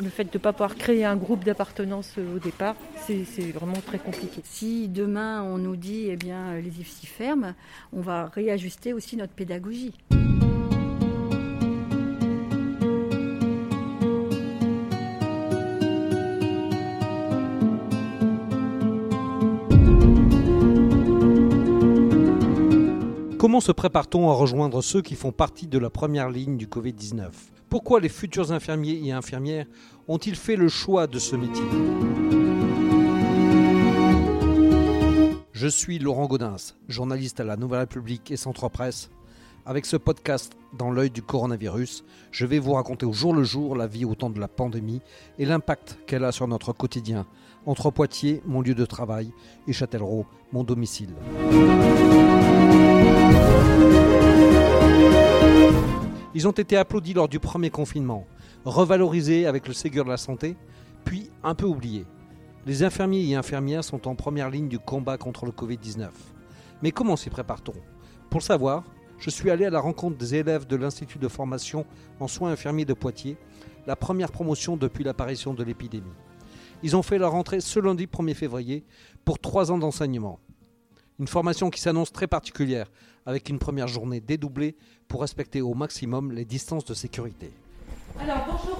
le fait de ne pas pouvoir créer un groupe d'appartenance au départ, c'est vraiment très compliqué. Si demain on nous dit eh bien les IFSI ferment, on va réajuster aussi notre pédagogie. Comment se prépare-t-on à rejoindre ceux qui font partie de la première ligne du Covid-19 Pourquoi les futurs infirmiers et infirmières ont-ils fait le choix de ce métier? Je suis Laurent Gaudens, journaliste à la Nouvelle République et Centre Presse. Avec ce podcast dans l'œil du coronavirus, je vais vous raconter au jour le jour la vie au temps de la pandémie et l'impact qu'elle a sur notre quotidien, entre Poitiers, mon lieu de travail, et Châtellerault, mon domicile. Ils ont été applaudis lors du premier confinement, revalorisés avec le Ségur de la santé, puis un peu oubliés. Les infirmiers et infirmières sont en première ligne du combat contre le Covid-19. Mais comment s'y prépare-t-on? Pour le savoir, je suis allé à la rencontre des élèves de l'Institut de formation en soins infirmiers de Poitiers, la première promotion depuis l'apparition de l'épidémie. Ils ont fait leur entrée ce lundi 1er février pour trois ans d'enseignement. Une formation qui s'annonce très particulière, avec une première journée dédoublée pour respecter au maximum les distances de sécurité. Alors bonjour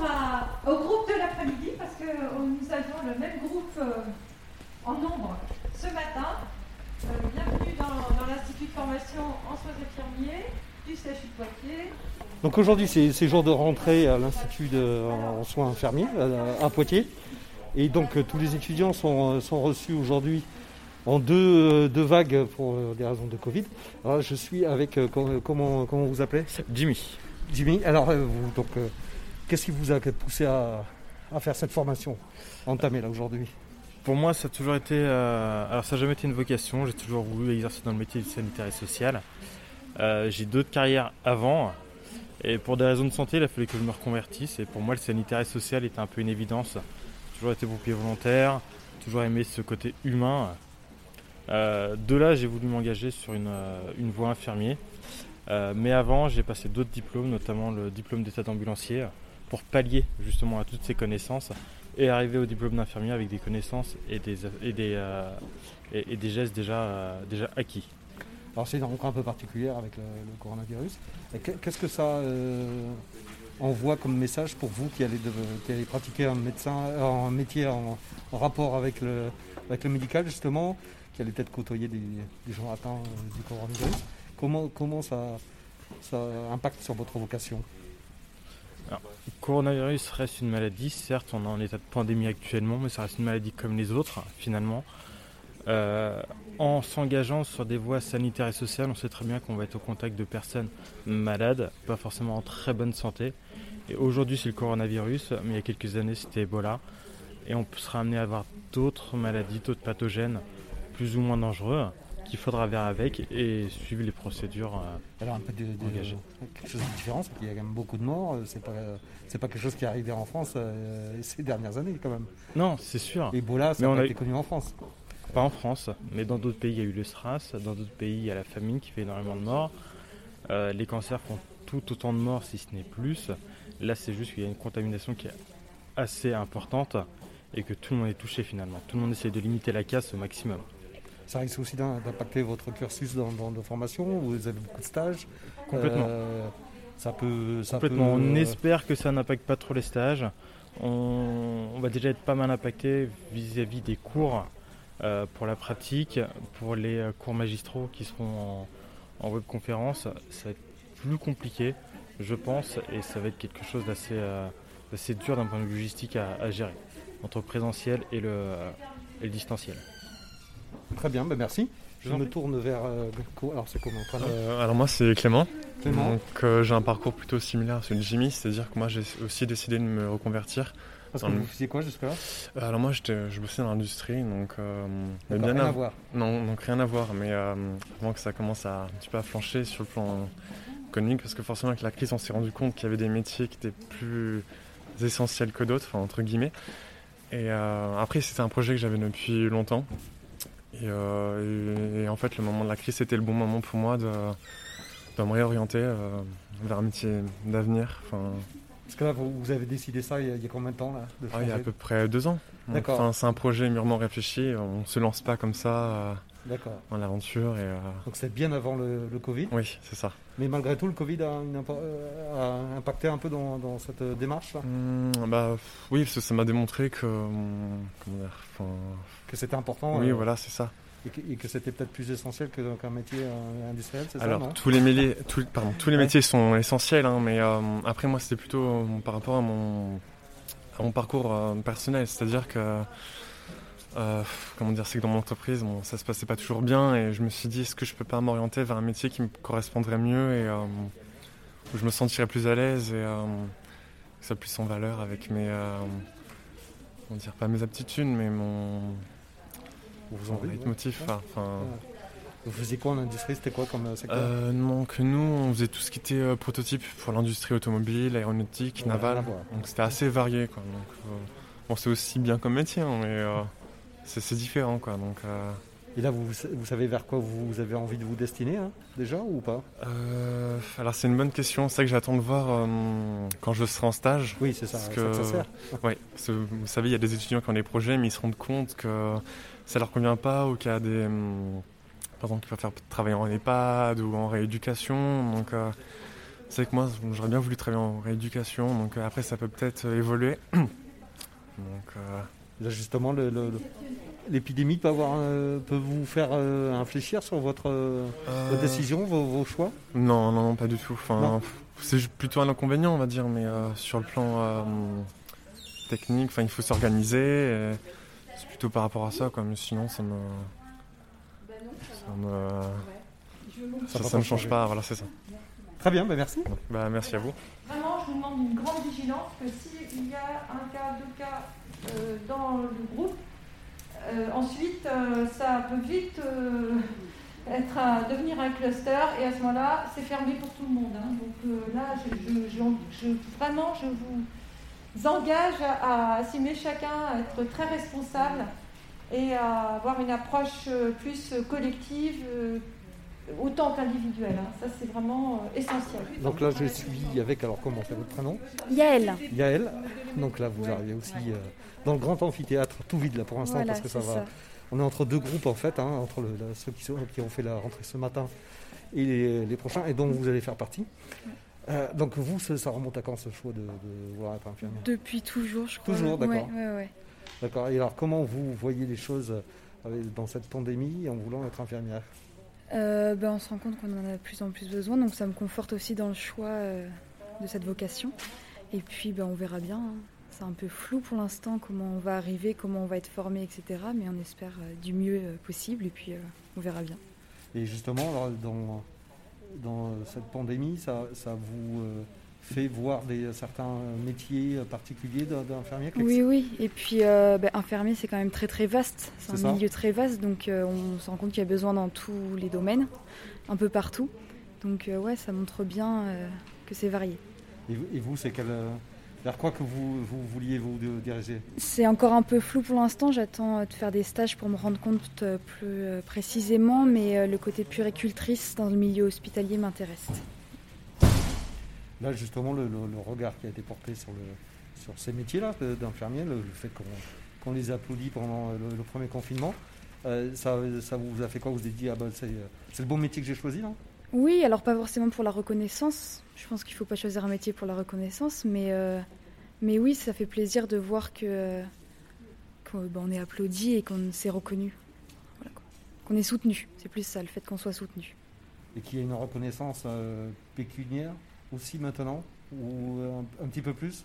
au groupe de l'après-midi, parce que euh, nous avions le même groupe euh, en nombre ce matin. Euh, bienvenue dans, l'Institut de formation en soins infirmiers du CHU de Poitiers. Donc aujourd'hui c'est jour de rentrée à l'Institut en soins infirmiers à, Poitiers. Et donc tous les étudiants sont reçus aujourd'hui en deux, deux, vagues pour euh, des raisons de Covid. Alors, je suis avec, euh, comment, comment vous appelez Jimmy. Jimmy, alors euh, donc, qu'est-ce qui vous a poussé à, à faire cette formation entamée là aujourd'hui? Pour moi, ça a toujours été, alors ça n'a jamais été une vocation, j'ai toujours voulu exercer dans le métier du sanitaire et social. j'ai d'autres carrières avant, et pour des raisons de santé, il a fallu que je me reconvertisse. Et pour moi, le sanitaire et social était un peu une évidence. J'ai toujours été pompier volontaire, toujours aimé ce côté humain. Euh, de là, j'ai voulu m'engager sur une, euh, voie infirmier. Euh, mais avant, j'ai passé d'autres diplômes, notamment le diplôme d'état d'ambulancier, pour pallier justement à toutes ces connaissances et arriver au diplôme d'infirmier avec des connaissances et des, gestes déjà, acquis. Alors c'est une rencontre un peu particulière avec le, coronavirus. Qu'est-ce que ça envoie comme message pour vous qui allez, pratiquer un, médecin, un métier en, rapport avec le médical justement? Qui allait peut-être côtoyer des, gens atteints euh, du coronavirus. Comment, comment ça, impacte sur votre vocation? Le coronavirus reste une maladie, certes on est en état de pandémie actuellement, mais ça reste une maladie comme les autres finalement. Euh, en s'engageant sur des voies sanitaires et sociales, on sait très bien qu'on va être au contact de personnes malades, pas forcément en très bonne santé. Et aujourd'hui c'est le coronavirus, mais il y a quelques années c'était Ebola. Et on sera amené à avoir d'autres maladies, d'autres pathogènes plus ou moins dangereux qu'il faudra vers avec et suivre les procédures euh, Alors un peu de, quelque chose de différent, c'est qu'il y a quand même beaucoup de morts. Euh, c'est pas c'est pas quelque chose qui est arrivé en France euh, ces dernières années quand même. Non, c'est sûr. Ebola, ça a été connu en France. Pas en France, mais dans d'autres pays il y a eu le SRAS, dans d'autres pays il y a la famine qui fait énormément de morts. les cancers font tout autant de morts si ce n'est plus. Là c'est juste qu'il y a une contamination qui est assez importante et que tout le monde est touché finalement. Tout le monde essaie de limiter la casse au maximum. Ça risque aussi d'impacter votre cursus dans, dans, de formation Vous avez beaucoup de stages Complètement. Euh, ça peut, ça Complètement. on euh, espère que ça n'impacte pas trop les stages. On, va déjà être pas mal impacté vis-à-vis des cours euh, pour la pratique, pour les cours magistraux qui seront en, webconférence. Ça va être plus compliqué, je pense, et ça va être quelque chose d'assez dur d'un point de vue logistique à, gérer, entre le présentiel et le, et le distanciel. Très bien, ben merci. Je me tourne vers. Euh, alors, c'est comment euh, Alors, moi, c'est Clément. Clément. Donc, euh, j'ai un parcours plutôt similaire à celui de Jimmy, c'est-à-dire que moi, j'ai aussi décidé de me reconvertir. Parce que vous faisiez quoi jusque-là? Alors, moi, je bossais dans l'industrie, donc. bien rien à... voir. Non, donc rien à voir, mais avant que ça commence à un petit peu à flancher sur le plan économique, parce que forcément, avec la crise, on s'est rendu compte qu'il y avait des métiers qui étaient plus essentiels que d'autres, enfin, entre guillemets. Et après, c'était un projet que j'avais depuis longtemps. Euh, et, en fait, le moment de la crise, c'était le bon moment pour moi de, me réorienter euh, vers un métier d'avenir. Enfin, Parce que là, vous, avez décidé ça il y a, il y a combien de temps là de Ah, il y a à peu près deux ans. Donc, D'accord. enfin, c'est un projet mûrement réfléchi. On se lance pas comme ça euh, D'accord. dans l'aventure. Et, euh, Donc c'est bien avant le, le Covid. oui, c'est ça. Mais malgré tout, le Covid a, une euh, a impacté un peu dans, dans cette euh, démarche là? Hum, bah oui, parce que ça m'a démontré que. Comment dire Que c'était important Oui, voilà, c'est ça. et que, c'était peut-être plus essentiel que- qu'un métier industriel, c'est ça Alors, non? tous les, pardon, tous les métiers sont essentiels, hein, mais euh, après, moi, c'était plutôt euh, par rapport à mon, à mon parcours euh, personnel. C'est-à-dire que, euh, comment dire, c'est que dans mon entreprise, bon, ça se passait pas toujours bien, et je me suis dit, est-ce que je peux pas m'orienter vers un métier qui me correspondrait mieux et euh, où je me sentirais plus à l'aise et euh, que ça puisse en valeur avec mes. comment dire, pas mes aptitudes, mais mon. Vous mon leitmotiv, enfin, Vous faisiez quoi en industrie? C'était quoi comme secteur? Euh, donc nous, on faisait tout ce qui était euh, prototype pour l'industrie automobile, aéronautique, Ouais, navale. Donc c'était assez varié. Quoi. Donc, euh, bon, c'est aussi bien comme métier, hein, mais c'est différent. Quoi. Donc, euh, Et là, vous, vous savez vers quoi vous avez envie de vous destiner hein, déjà ou pas? Euh, alors c'est une bonne question. C'est que j'attends de voir euh, quand je serai en stage. Oui, c'est ça, Parce que- ça que ça sert. Ouais, parce que vous savez, il y a des étudiants qui ont des projets, mais ils se rendent compte que ça leur convient pas ou qu'il y a des. par exemple, qui faire travailler en EHPAD ou en rééducation. Donc, c'est que moi, j'aurais bien voulu travailler en rééducation. Donc, après, ça peut peut-être évoluer. donc, Là, justement, le- le- le- l'épidémie peut, avoir, euh, peut vous faire euh, infléchir sur votre, euh, votre euh, décision, vos, vos choix? Non, non, non, pas du tout. Enfin, c'est plutôt un inconvénient, on va dire, mais euh, sur le plan euh, technique, enfin, il faut s'organiser. et C'est plutôt par rapport à ça, quoi. Mais sinon, ça me. Ça me. Ça, ça change pas, voilà, c'est ça. Très bien, bah, merci. Bah, merci à vous. Vraiment, je vous demande une grande vigilance que s'il y a un cas, deux cas dans le groupe, euh, ensuite, euh, ça peut vite euh, être devenir un cluster et à ce moment-là, c'est fermé pour tout le monde. hein. Donc euh, là, vraiment, je vous engage à, à assumer chacun, à être très responsable et à avoir une approche euh, plus collective, euh, autant qu'individuelle. hein. Ça, c'est vraiment euh, essentiel. Donc là, je suis avec, alors comment c'est votre prénom? Yael. Yael. Donc là, vous arrivez aussi euh, dans le grand amphithéâtre, tout vide là pour l'instant, Voilà, parce que ça va. ça. On est entre deux groupes en fait, hein, entre le- la- ceux qui, sont- qui ont fait la rentrée ce matin et les, les prochains, et dont vous allez faire partie. Euh, donc vous, ça, ça remonte à quand ce choix de, de vouloir être infirmière? Depuis toujours, je crois. Toujours, d'accord. Ouais, ouais, ouais. D'accord. Et alors comment vous voyez les choses dans cette pandémie en voulant être infirmière? Euh, ben, on se rend compte qu'on en a de plus en plus besoin, donc ça me conforte aussi dans le choix euh, de cette vocation. Et puis ben, on verra bien. hein. C'est un peu flou pour l'instant comment on va arriver, comment on va être formé, etc. Mais on espère euh, du mieux possible et puis on verra bien. Et justement, dans, dans cette pandémie, ça, ça vous fait voir des, certains métiers particuliers d'un- d'infirmière Oui, oui. Et puis euh, ben, infirmier, c'est quand même très très vaste. C'est un ça. milieu très vaste, donc euh, on se rend compte qu'il y a besoin dans tous les domaines, un peu partout. Donc euh, ouais, ça montre bien euh, que c'est varié. Et, vous- et vous, c'est quel, euh, vers quoi que vous, vous vouliez vous diriger? C'est encore un peu flou pour l'instant. J'attends euh, de faire des stages pour me rendre compte euh, plus euh, précisément, mais euh, le côté puricultrice dans le milieu hospitalier m'intéresse. Là, justement, le, le- le regard qui a été porté sur, le, sur ces métiers-là de- d'infirmier, le, le fait qu'on qu'on les applaudit pendant le, le premier confinement, euh, ça, ça vous a fait quoi? Vous vous êtes dit, ah ben, c'est le bon métier que j'ai choisi là Oui, alors pas forcément pour la reconnaissance. Je pense qu'il ne faut pas choisir un métier pour la reconnaissance, mais, euh, mais oui, ça fait plaisir de voir que euh, qu'on ben, on est applaudi et qu'on s'est reconnu. Voilà. Qu'on est soutenu. C'est plus ça, le fait qu'on soit soutenu. Et qu'il y ait une reconnaissance euh, pécuniaire? Aussi maintenant Ou euh, un, un petit peu plus?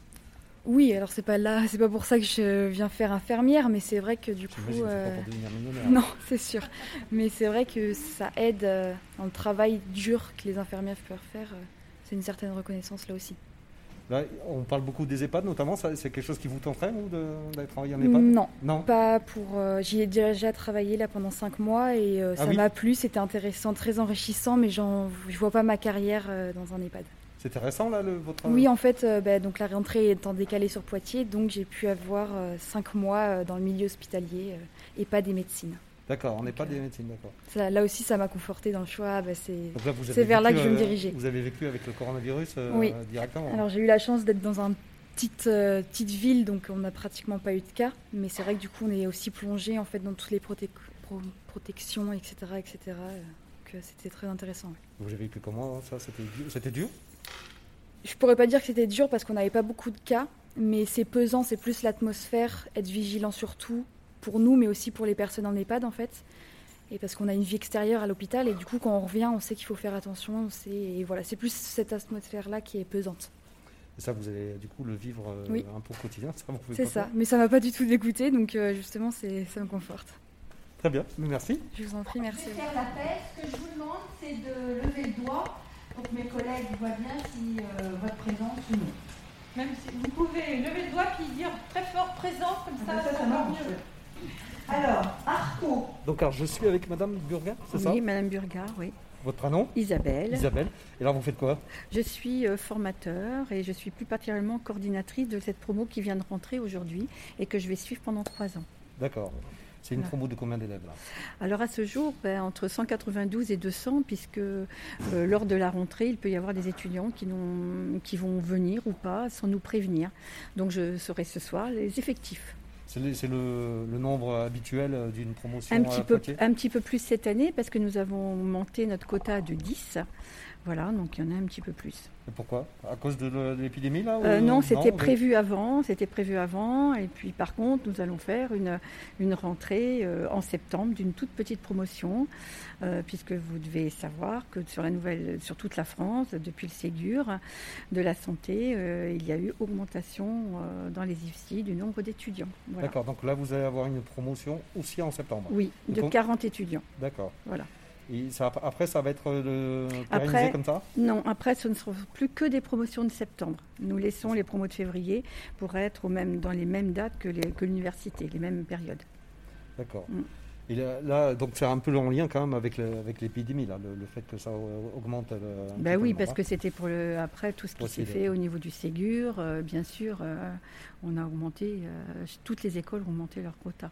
Oui, alors c'est pas là, c'est pas pour ça que je viens faire infirmière, mais c'est vrai que du coup. Euh, pas pour devenir millionnaire. Non, c'est sûr. Mais c'est vrai que ça aide euh, dans le travail dur que les infirmières peuvent faire. euh, C'est une certaine reconnaissance là aussi. Là, on parle beaucoup des EHPAD notamment, c'est quelque chose qui vous tenterait, de- d'aller travailler en EHPAD? Non, Non? Pas pour. J'y ai déjà travaillé là pendant cinq mois et Ah ça oui? m'a plu, c'était intéressant, très enrichissant, mais je vois pas ma carrière dans un EHPAD. C'était récent, là, le, votre... Oui, en fait, euh, bah, donc la rentrée étant décalée sur Poitiers, donc j'ai pu avoir euh, cinq mois euh, dans le milieu hospitalier, euh, EHPAD et médecine. D'accord, on n'est pas des médecines, d'accord. Ça- là aussi, ça m'a conforté dans le choix. bah, c'est... Vers là que je vais me euh, diriger. Vous avez vécu avec le coronavirus euh, Oui. directement. Alors j'ai eu la chance d'être dans une petite, euh, petite ville, donc on n'a pratiquement pas eu de cas. Mais c'est vrai que du coup, on est aussi plongé en fait dans toutes les pro- protections, etc., etc. euh, euh, c'était très intéressant. ouais. Vous avez vécu comment ça C'était dur, c'était dur? Je pourrais pas dire que c'était dur parce qu'on n'avait pas beaucoup de cas, mais c'est pesant, c'est plus l'atmosphère, être vigilant sur tout, pour nous, mais aussi pour les personnes en EHPAD en fait. Et parce qu'on a une vie extérieure à l'hôpital, et du coup, quand on revient, on sait qu'il faut faire attention. on sait- Et voilà, c'est plus cette atmosphère-là qui est pesante. Et ça, vous allez du coup le vivre euh, Oui. un peu au quotidien. Ça, vous pouvez C'est pas ça, mais ça m'a pas du tout dégoûté, donc euh, justement, c'est, ça me conforte. Très bien, merci. Je vous en prie, merci. Je vais faire la paix. Ce que je vous demande, c'est de lever le doigt pour que mes collègues voient bien si euh, votre présence ou non. Même si vous pouvez lever le doigt puis dire très fort présent, comme ça, Ah ben ça, marche. mieux. Alors, Arco. Donc, alors, je suis avec Madame Burga, c'est ça? Oui, Madame Burgard, oui. Votre prénom? Isabelle. Isabelle. Et là, vous faites quoi? Je suis euh, formateur et je suis plus particulièrement coordinatrice de cette promo qui vient de rentrer aujourd'hui et que je vais suivre pendant trois ans. D'accord. C'est une promo de combien d'élèves là? Alors à ce jour, ben, entre 192 et 200, puisque euh, lors de la rentrée, il peut y avoir des étudiants qui, vont venir ou pas sans nous prévenir. Donc je saurai ce soir les effectifs. C'est le, c'est le- le nombre habituel euh, d'une promotion Un petit, peu, Poitiers un petit peu plus cette année parce que nous avons monté notre quota de 10. Voilà, donc il y en a un petit peu plus. Et pourquoi? À cause de l'épidémie là Euh, non, c'était prévu avant, c'était prévu avant. Et puis par contre, nous allons faire une, une rentrée euh, en septembre d'une toute petite promotion, euh, puisque vous devez savoir que sur la nouvelle, sur toute la France, depuis le Ségur de la santé, il y a eu augmentation dans les IFSI du nombre d'étudiants. Voilà. D'accord, donc là vous allez avoir une promotion aussi en septembre. Oui, de Donc- 40 étudiants. D'accord. Voilà. Et ça, après, ça va être euh, le, Après- comme ça? Non, après, ce ne seront plus que des promotions de septembre. Nous laissons les promos de février pour être au même, dans les mêmes dates que l'université, les mêmes périodes. D'accord. Mm. Et là, là, donc c'est un peu en lien quand même avec l'épidémie, le, le fait que ça euh, augmente. euh, Ben oui, parce que c'était pour le, après tout ce qui s'est fait au niveau du Ségur, euh, bien sûr, euh, on a augmenté, euh, toutes les écoles ont augmenté leur quota.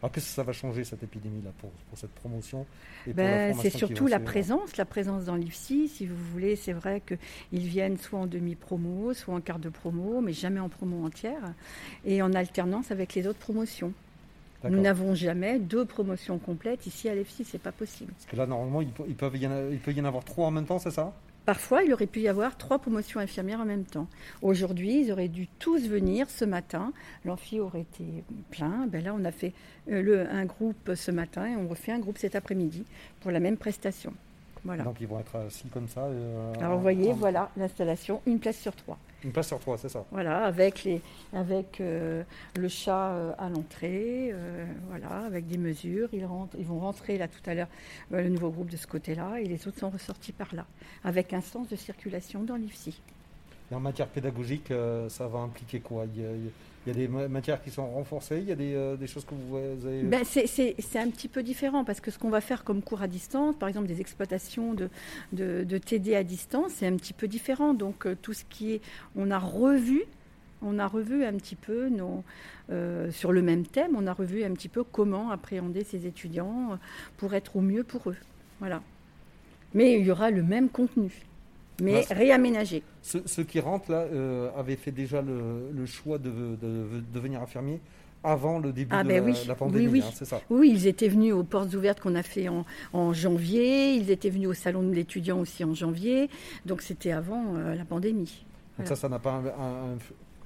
Alors qu'est-ce que ça va changer cette épidémie là pour, pour cette promotion Ben, c'est surtout la présence, la présence dans l'IFSI. Si vous voulez, c'est vrai qu'ils viennent soit en demi-promo, soit en quart de promo, mais jamais en promo entière, et en alternance avec les autres promotions. Nous n'avons jamais deux promotions complètes ici à l'IFSI, c'est pas possible. Parce que là, normalement, il peut, ils peuvent y en a- il peut y en avoir trois en même temps, c'est ça? Parfois, il aurait pu y avoir trois promotions infirmières en même temps. Aujourd'hui, ils auraient dû tous venir ce matin. L'amphi aurait été plein. Ben là, on a fait euh, le, un groupe ce matin et on refait un groupe cet après-midi pour la même prestation. Voilà. Donc ils vont être assis comme ça. euh, Alors, vous voyez, en- voilà l'installation, une place sur trois. Une place sur trois, c'est ça. Voilà, avec, les, avec euh, le chat euh, à l'entrée, euh, voilà, avec des mesures. Ils, rentrent, ils vont rentrer là tout à l'heure, euh, le nouveau groupe de ce côté-là, et les autres sont ressortis par là, avec un sens de circulation dans l'IFSI. Et en matière pédagogique, euh, ça va impliquer quoi? Il il y a des ma- matières qui sont renforcées, il y a des, euh, choses que vous avez. Ben, c'est- un petit peu différent parce que ce qu'on va faire comme cours à distance, par exemple des exploitations de, de, de TD à distance, c'est un petit peu différent. Donc euh, tout ce qui est, on a revu, on a revu un petit peu nos, euh, sur le même thème, on a revu un petit peu comment appréhender ces étudiants euh, pour être au mieux pour eux. Voilà. Mais il y aura le même contenu, mais réaménagé. Ceux, ceux qui rentrent là euh, avaient fait déjà le, le choix de, de- de devenir infirmier avant le début Ah, de ben la, oui, la pandémie, oui, oui. hein, c'est ça. Oui, ils étaient venus aux portes ouvertes qu'on a fait en, en janvier. Ils étaient venus au salon de l'étudiant aussi en janvier. Donc c'était avant euh, la pandémie. Donc Voilà. ça, ça n'a pas un- un-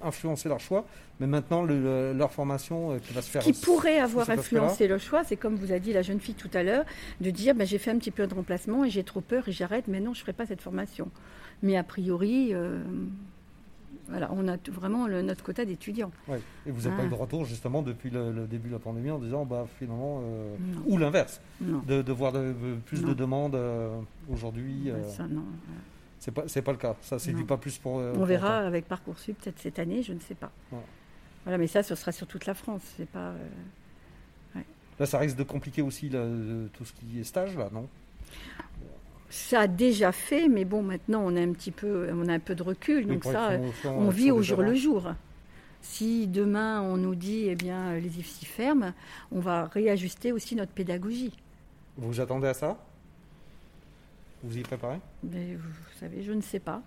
influencé leur choix, mais maintenant le- le- leur formation euh, qui va se faire. Qui pourrait avoir influencé le choix, c'est comme vous a dit la jeune fille tout à l'heure, de dire ben, j'ai fait un petit peu de remplacement et j'ai trop peur et j'arrête, mais non, je ne ferai pas cette formation. Mais a priori, euh, voilà, on a vraiment le- notre quota d'étudiants. Ouais. Et vous n'avez pas Ah. eu de retour justement depuis le, le début de la pandémie en disant bah finalement euh, ou l'inverse, de, de voir de- de- plus de demandes euh, aujourd'hui. ben, euh, ça, non. C'est pas c'est pas le cas. Ça Non. pas plus pour. euh, On pour verra autant. avec Parcoursup peut-être cette année, je ne sais pas. Voilà, mais ça, ce sera sur toute la France. C'est pas. euh, Là, ça risque de compliquer aussi là, tout ce qui est stage là, non? Ça a déjà fait, mais bon, maintenant on a un petit peu, on a un peu de recul, donc ça, on euh, vit au jour le jour. Si demain on nous dit eh bien les IFSI ferment, on va réajuster aussi notre pédagogie. Vous vous attendez à ça? Vous y préparez? Mais vous savez, je ne sais pas.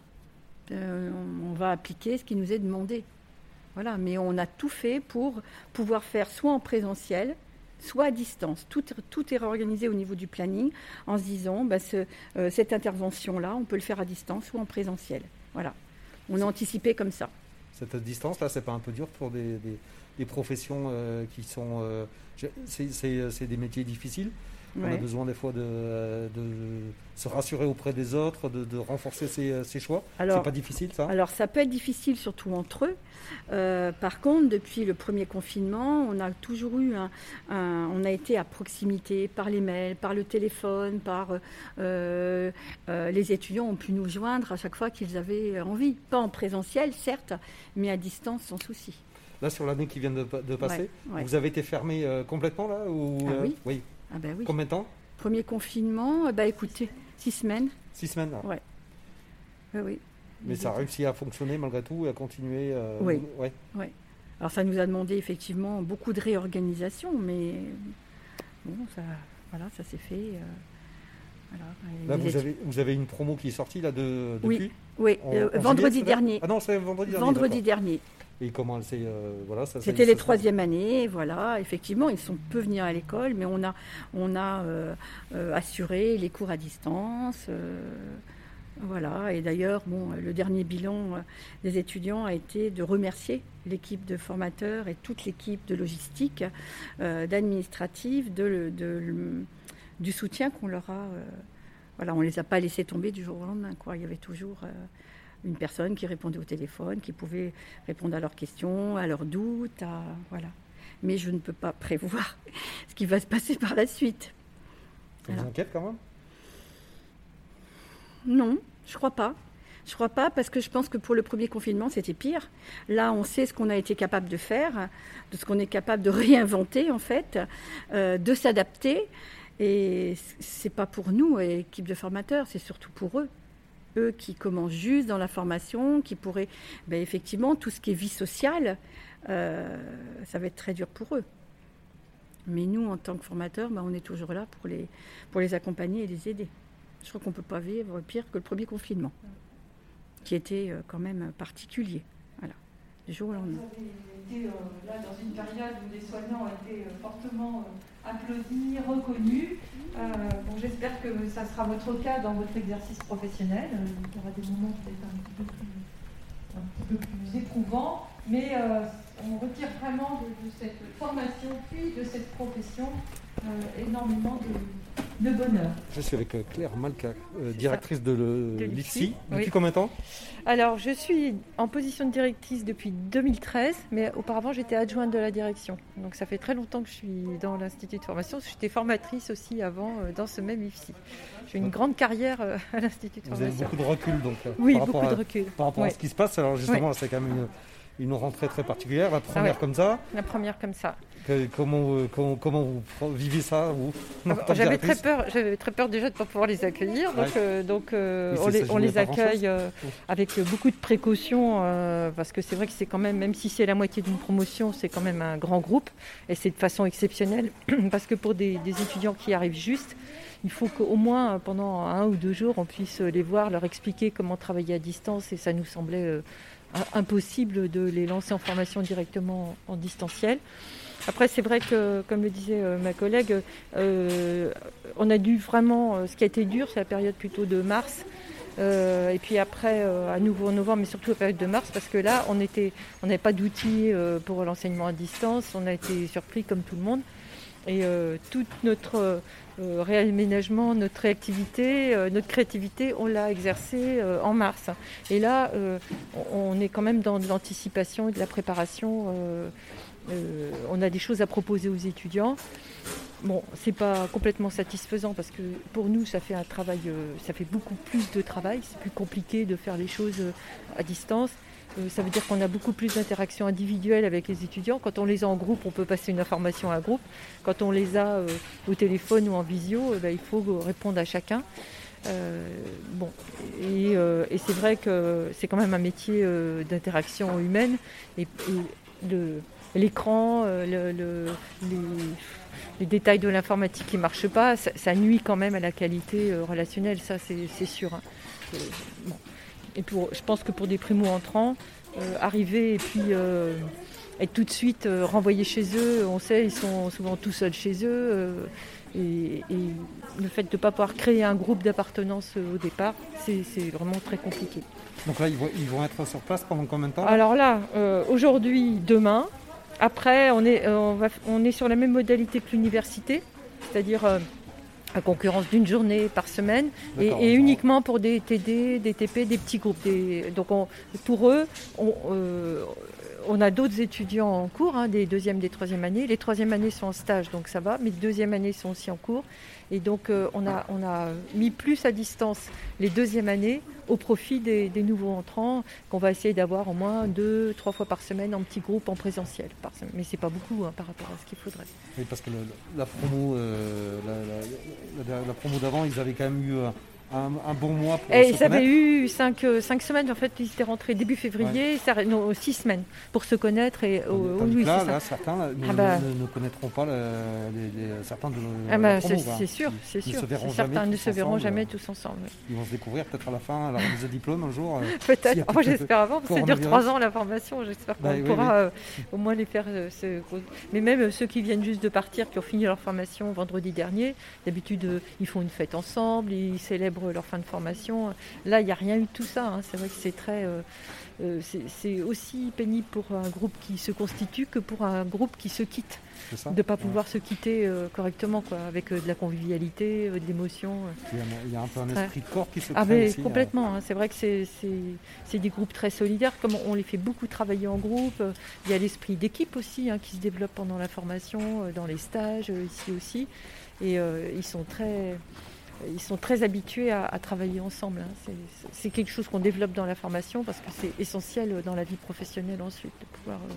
Euh, on va appliquer ce qui nous est demandé. Voilà, mais on a tout fait pour pouvoir faire soit en présentiel, soit à distance. Tout, tout est réorganisé au niveau du planning en se disant, bah, ce, euh, cette intervention-là, on peut le faire à distance ou en présentiel. Voilà. On a anticipé comme ça. Cette distance-là, c'est pas un peu dur pour des, des, des professions euh, qui sont. C'est des métiers difficiles? On a besoin des fois de, de, se rassurer auprès des autres, de, de renforcer ses, ses choix. C'est pas difficile ça Alors ça peut être difficile surtout entre eux. Euh, par contre, depuis le premier confinement, on a toujours eu un, un, on a été à proximité par les mails, par le téléphone, par euh, euh, les étudiants ont pu nous joindre à chaque fois qu'ils avaient envie. Pas en présentiel, certes, mais à distance sans souci. Là, sur l'année qui vient de, de passer, Ouais, ouais. vous avez été fermé euh, complètement là ou, Ah euh, oui. oui. Ah ben oui. Combien de temps? Premier confinement, bah écoutez, six semaines. Six semaines. là. Ouais. Oui, oui. Mais ça a réussi à fonctionner malgré tout et à continuer. euh, Oui. ouais. Alors ça nous a demandé effectivement beaucoup de réorganisation, mais bon, ça, voilà, ça s'est fait. euh, voilà. Là, vous études- avez, vous avez une promo qui est sortie là de, Oui, depuis? Oui, En- euh, en vendredi juillet, dernier. Ah non, c'est vendredi dernier. vendredi dernier. Euh, voilà, ça- ça- C'était ça- les troisième années, voilà. Effectivement, ils sont peu venir à l'école, mais on a, on a euh, euh, assuré les cours à distance. voilà. Et d'ailleurs, bon, le dernier bilan des étudiants a été de remercier l'équipe de formateurs et toute l'équipe de logistique, d'administratif, de, de du soutien qu'on leur a. voilà, on les a pas laissés tomber du jour au lendemain. Quoi. Il y avait toujours une personne qui répondait au téléphone, qui pouvait répondre à leurs questions, à leurs doutes, à, voilà. Mais je ne peux pas prévoir ce qui va se passer par la suite. Ça vous inquiète quand même? Non, je crois pas. Je crois pas parce que je pense que pour le premier confinement, c'était pire. Là, on sait ce qu'on a été capable de faire, de ce qu'on est capable de réinventer en fait, euh, de s'adapter. Et c'est pas pour nous, équipe de formateurs, c'est surtout pour eux. Eux qui commencent juste dans la formation, qui pourraient, ben, effectivement, tout ce qui est vie sociale, euh, ça va être très dur pour eux. Mais nous, en tant que formateurs, ben, on est toujours là pour les, accompagner et les aider. Je crois qu'on ne peut pas vivre pire que le premier confinement, qui était euh, quand même particulier. Vous avez été euh, là dans une période où les soignants ont été euh, fortement euh, applaudis, reconnus. Bon, J'espère que ça sera votre cas dans votre exercice professionnel. Il y aura des moments peut-être un petit peu plus, éprouvants, mais on retire vraiment de, cette formation puis de cette profession énormément de, de bonheur. Je suis avec euh, Claire Malka, euh, directrice de le- De l'IFSI. l'IFSI, Depuis oui. combien de temps? Alors, je suis en position de directrice depuis 2013, mais auparavant, j'étais adjointe de la direction. Donc, ça fait très longtemps que je suis dans l'Institut de formation. J'étais formatrice aussi avant euh, dans ce même IFSI. J'ai une grande carrière euh, à l'Institut de Vous avez formation. beaucoup de recul donc euh, Oui, par beaucoup à, de recul. par rapport à ce qui se passe. Alors justement, c'est quand même une, une rentrée très particulière, la première Ah ouais. comme ça? La première comme ça. Que- comment, comment, comment vous vivez ça J'avais très peur, j'avais très peur déjà de ne pas pouvoir les accueillir. Donc, Ouais. euh, donc euh, Oui, on les, on accueille euh, avec beaucoup de précautions parce que c'est vrai que c'est quand même, même si c'est la moitié d'une promotion, c'est quand même un grand groupe et c'est de façon exceptionnelle parce que pour des, des étudiants qui arrivent juste, il faut qu'au moins pendant un ou deux jours, on puisse les voir, leur expliquer comment travailler à distance et ça nous semblait impossible de les lancer en formation directement en distanciel. Après, c'est vrai que, comme le disait euh, ma collègue, euh, on a dû vraiment. euh, ce qui a été dur, c'est la période plutôt de mars. Et puis après, à nouveau en novembre, mais surtout la période de mars, parce que là, on n'avait pas d'outils pour l'enseignement à distance. On a été surpris comme tout le monde. Et tout notre réaménagement, notre réactivité, notre créativité, on l'a exercé euh, en mars. Et là, on est quand même dans de l'anticipation et de la préparation. Euh, on a des choses à proposer aux étudiants. Bon, c'est pas complètement satisfaisant parce que pour nous, ça fait un travail, euh, ça fait beaucoup plus de travail. C'est plus compliqué de faire les choses euh, à distance. Ça veut dire qu'on a beaucoup plus d'interactions individuelles avec les étudiants. Quand on les a en groupe, on peut passer une information à un groupe. Quand on les a au téléphone ou en visio, eh ben, il faut répondre à chacun. Bon, et, c'est vrai que c'est quand même un métier d'interaction humaine. Et, et l'écran, les, détails de l'informatique qui ne marchent pas, ça, nuit quand même à la qualité relationnelle, ça c'est sûr. Hein. Et pour, je pense que pour des primo-entrants, arriver et puis être tout de suite renvoyés chez eux, on sait, ils sont souvent tout seuls chez eux. Et, le fait de ne pas pouvoir créer un groupe d'appartenance au départ, c'est vraiment très compliqué. Donc là, ils vont, être sur place pendant combien de temps? Alors là, euh, aujourd'hui, demain. Après, on est, euh, on, est sur la même modalité que l'université, c'est-à-dire euh, à concurrence d'une journée par semaine, et, uniquement pour des TD, des TP, des petits groupes. donc pour eux, on, on a d'autres étudiants en cours, hein, des deuxièmes, des troisièmes années. Les troisièmes années sont en stage, donc ça va, mais les deuxièmes années sont aussi en cours. Et donc euh, on, a, mis plus à distance les deuxièmes années au profit des, nouveaux entrants, qu'on va essayer d'avoir au moins deux, trois fois par semaine en petits groupes en présentiel. Par Mais c'est pas beaucoup hein, par rapport à ce qu'il faudrait. Oui, parce que la promo, euh, la, promo d'avant, ils avaient quand même eu... Euh, un, bon mois pour Et ils avaient eu 5 cinq, cinq, semaines, en fait, ils étaient rentrés début février, non, 6 semaines pour se connaître. Et, là, certains ne, ah bah. ne, connaîtront pas les, certains de ah bah, C'est sûr, c'est sûr. Certains ne se verront jamais tous ensemble. Ils vont se découvrir peut-être à la fin, à la remise de diplôme un jour. Euh, peut-être, oh, j'espère avant, parce que ça dure 3 ans la formation, j'espère qu'on bah pourra euh, au moins les faire. Euh, mais même ceux qui viennent juste de partir, qui ont fini leur formation vendredi dernier, d'habitude, ils font une fête ensemble, ils célèbrent leur fin de formation. Là, il n'y a rien eu de tout ça. Hein. C'est vrai que c'est très. Euh, euh, c'est aussi pénible pour un groupe qui se constitue que pour un groupe qui se quitte. de ne pas pouvoir se quitter euh, correctement, quoi, avec de la convivialité, de l'émotion. Il, y a un peu un esprit de corps qui se ah aussi, Complètement. Hein. C'est vrai que c'est des groupes très solidaires. Comme on les fait beaucoup travailler en groupe, il y a l'esprit d'équipe aussi hein, qui se développe pendant la formation, dans les stages, ici aussi. Et ils sont très ils sont très habitués à, travailler ensemble. Hein. C'est quelque chose qu'on développe dans la formation parce que c'est essentiel dans la vie professionnelle ensuite, de pouvoir euh,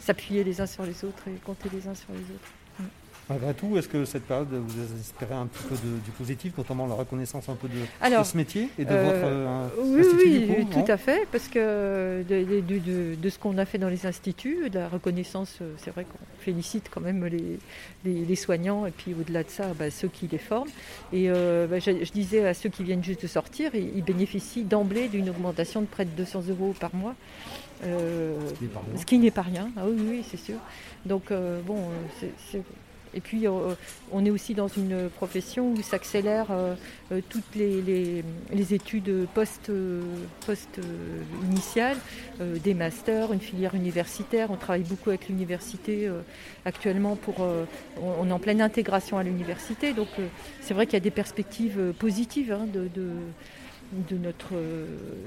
s'appuyer les uns sur les autres et compter les uns sur les autres. Malgré tout, est-ce que cette période vous a inspiré un petit peu de, du positif, notamment la reconnaissance un peu de, ce métier et de euh, votre euh, oui, institut Oui, tout à fait, parce que de, ce qu'on a fait dans les instituts, de la reconnaissance, euh, c'est vrai qu'on félicite quand même les, les, soignants et puis au-delà de ça, bah, ceux qui les forment. Et bah, je, disais à ceux qui viennent juste de sortir, ils, bénéficient d'emblée d'une augmentation de près de 200 euros par mois. ce qui n'est pas rien, ah oui, oui, c'est sûr. Donc, bon, c'est et puis, euh, on est aussi dans une profession où s'accélèrent euh, euh, toutes les, études post-initiales, des masters, une filière universitaire. On travaille beaucoup avec l'université actuellement pour. on est en pleine intégration à l'université, donc c'est vrai qu'il y a des perspectives positives hein, de notre euh,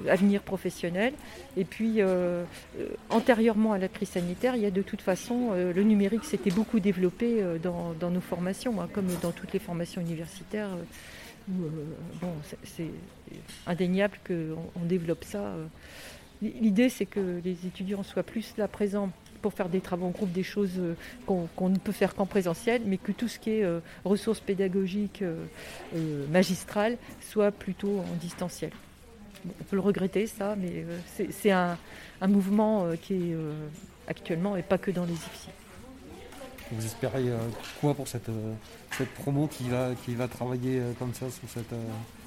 avenir professionnel. Et puis, euh, euh, antérieurement à la crise sanitaire, il y a de toute façon, le numérique s'était beaucoup développé dans, nos formations, hein, comme dans toutes les formations universitaires. bon, c'est indéniable qu'on développe ça. L'idée, c'est que les étudiants soient plus là présents pour faire des travaux en groupe, des choses euh, qu'on ne peut faire qu'en présentiel, mais que tout ce qui est euh, ressources pédagogiques euh, magistrales soit plutôt en distanciel. on peut le regretter, ça, mais c'est un, mouvement qui est actuellement et pas que dans les IFSI. Vous espérez quoi pour cette, cette promo qui va, qui va travailler comme ça sous cette,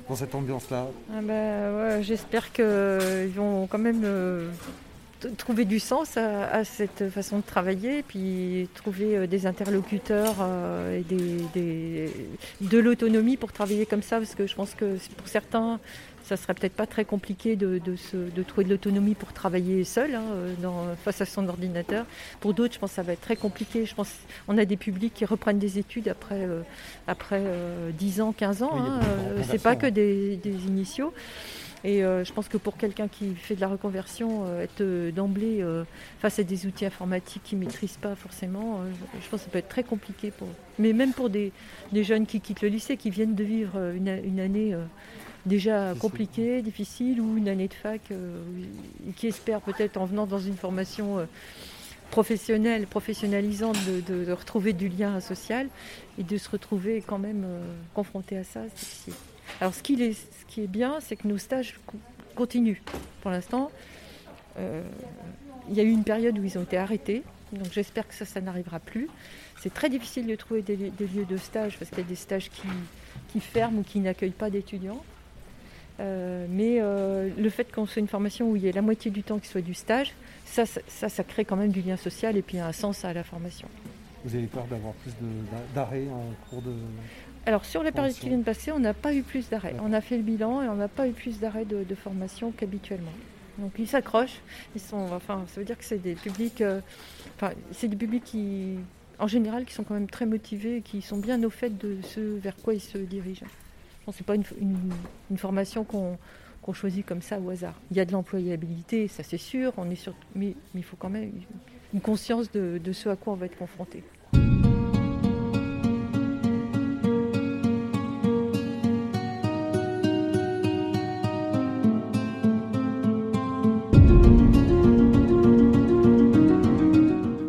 dans cette ambiance-là? Ah ben, J'espère qu'ils vont quand même trouver du sens à, cette façon de travailler, puis trouver euh, des interlocuteurs euh, et des, de l'autonomie pour travailler comme ça, parce que je pense que pour certains, ça serait peut-être pas très compliqué de, de, trouver de l'autonomie pour travailler seul hein, dans, face à son ordinateur. Pour d'autres, je pense que ça va être très compliqué. Je pense on a des publics qui reprennent des études après, euh, après 10 ans, 15 ans. Hein, c'est pas que des, des initiaux. Et euh, je pense que pour quelqu'un qui fait de la reconversion, euh, être euh, d'emblée face à des outils informatiques qu'il ne maîtrise pas forcément, je pense que ça peut être très compliqué. Pour... Mais même pour des, jeunes qui quittent le lycée, qui viennent de vivre une, année déjà compliquée, difficile, ou une année de fac, et qui espèrent peut-être en venant dans une formation professionnelle, professionnalisante, de, retrouver du lien social et de se retrouver quand même confronté à ça, c'est difficile. Alors ce qui est, ce qui est bien, c'est que nos stages continuent pour l'instant. euh, il y a eu une période où ils ont été arrêtés, donc j'espère que ça, ça n'arrivera plus. C'est très difficile de trouver des, lieux de stage parce qu'il y a des stages qui, ferment ou qui n'accueillent pas d'étudiants. Euh, mais euh, le fait qu'on soit une formation où il y ait la moitié du temps qui soit du stage, ça, ça, ça, crée quand même du lien social et puis un sens à la formation. Vous avez peur d'avoir plus d'arrêts en cours de... Alors sur les périodes qui viennent de passer, on n'a pas eu plus d'arrêts. On a fait le bilan et on n'a pas eu plus d'arrêts de, formation qu'habituellement. Donc ils s'accrochent. Ils sont, enfin, ça veut dire que c'est des publics, euh, enfin, c'est des publics qui, en général, qui sont quand même très motivés et qui sont bien au fait de ce vers quoi ils se dirigent. Ce n'est pas une, formation qu'on choisit comme ça au hasard. Il y a de l'employabilité, ça c'est sûr, on est sur, mais, il faut quand même une conscience de, de ce à quoi on va être confronté.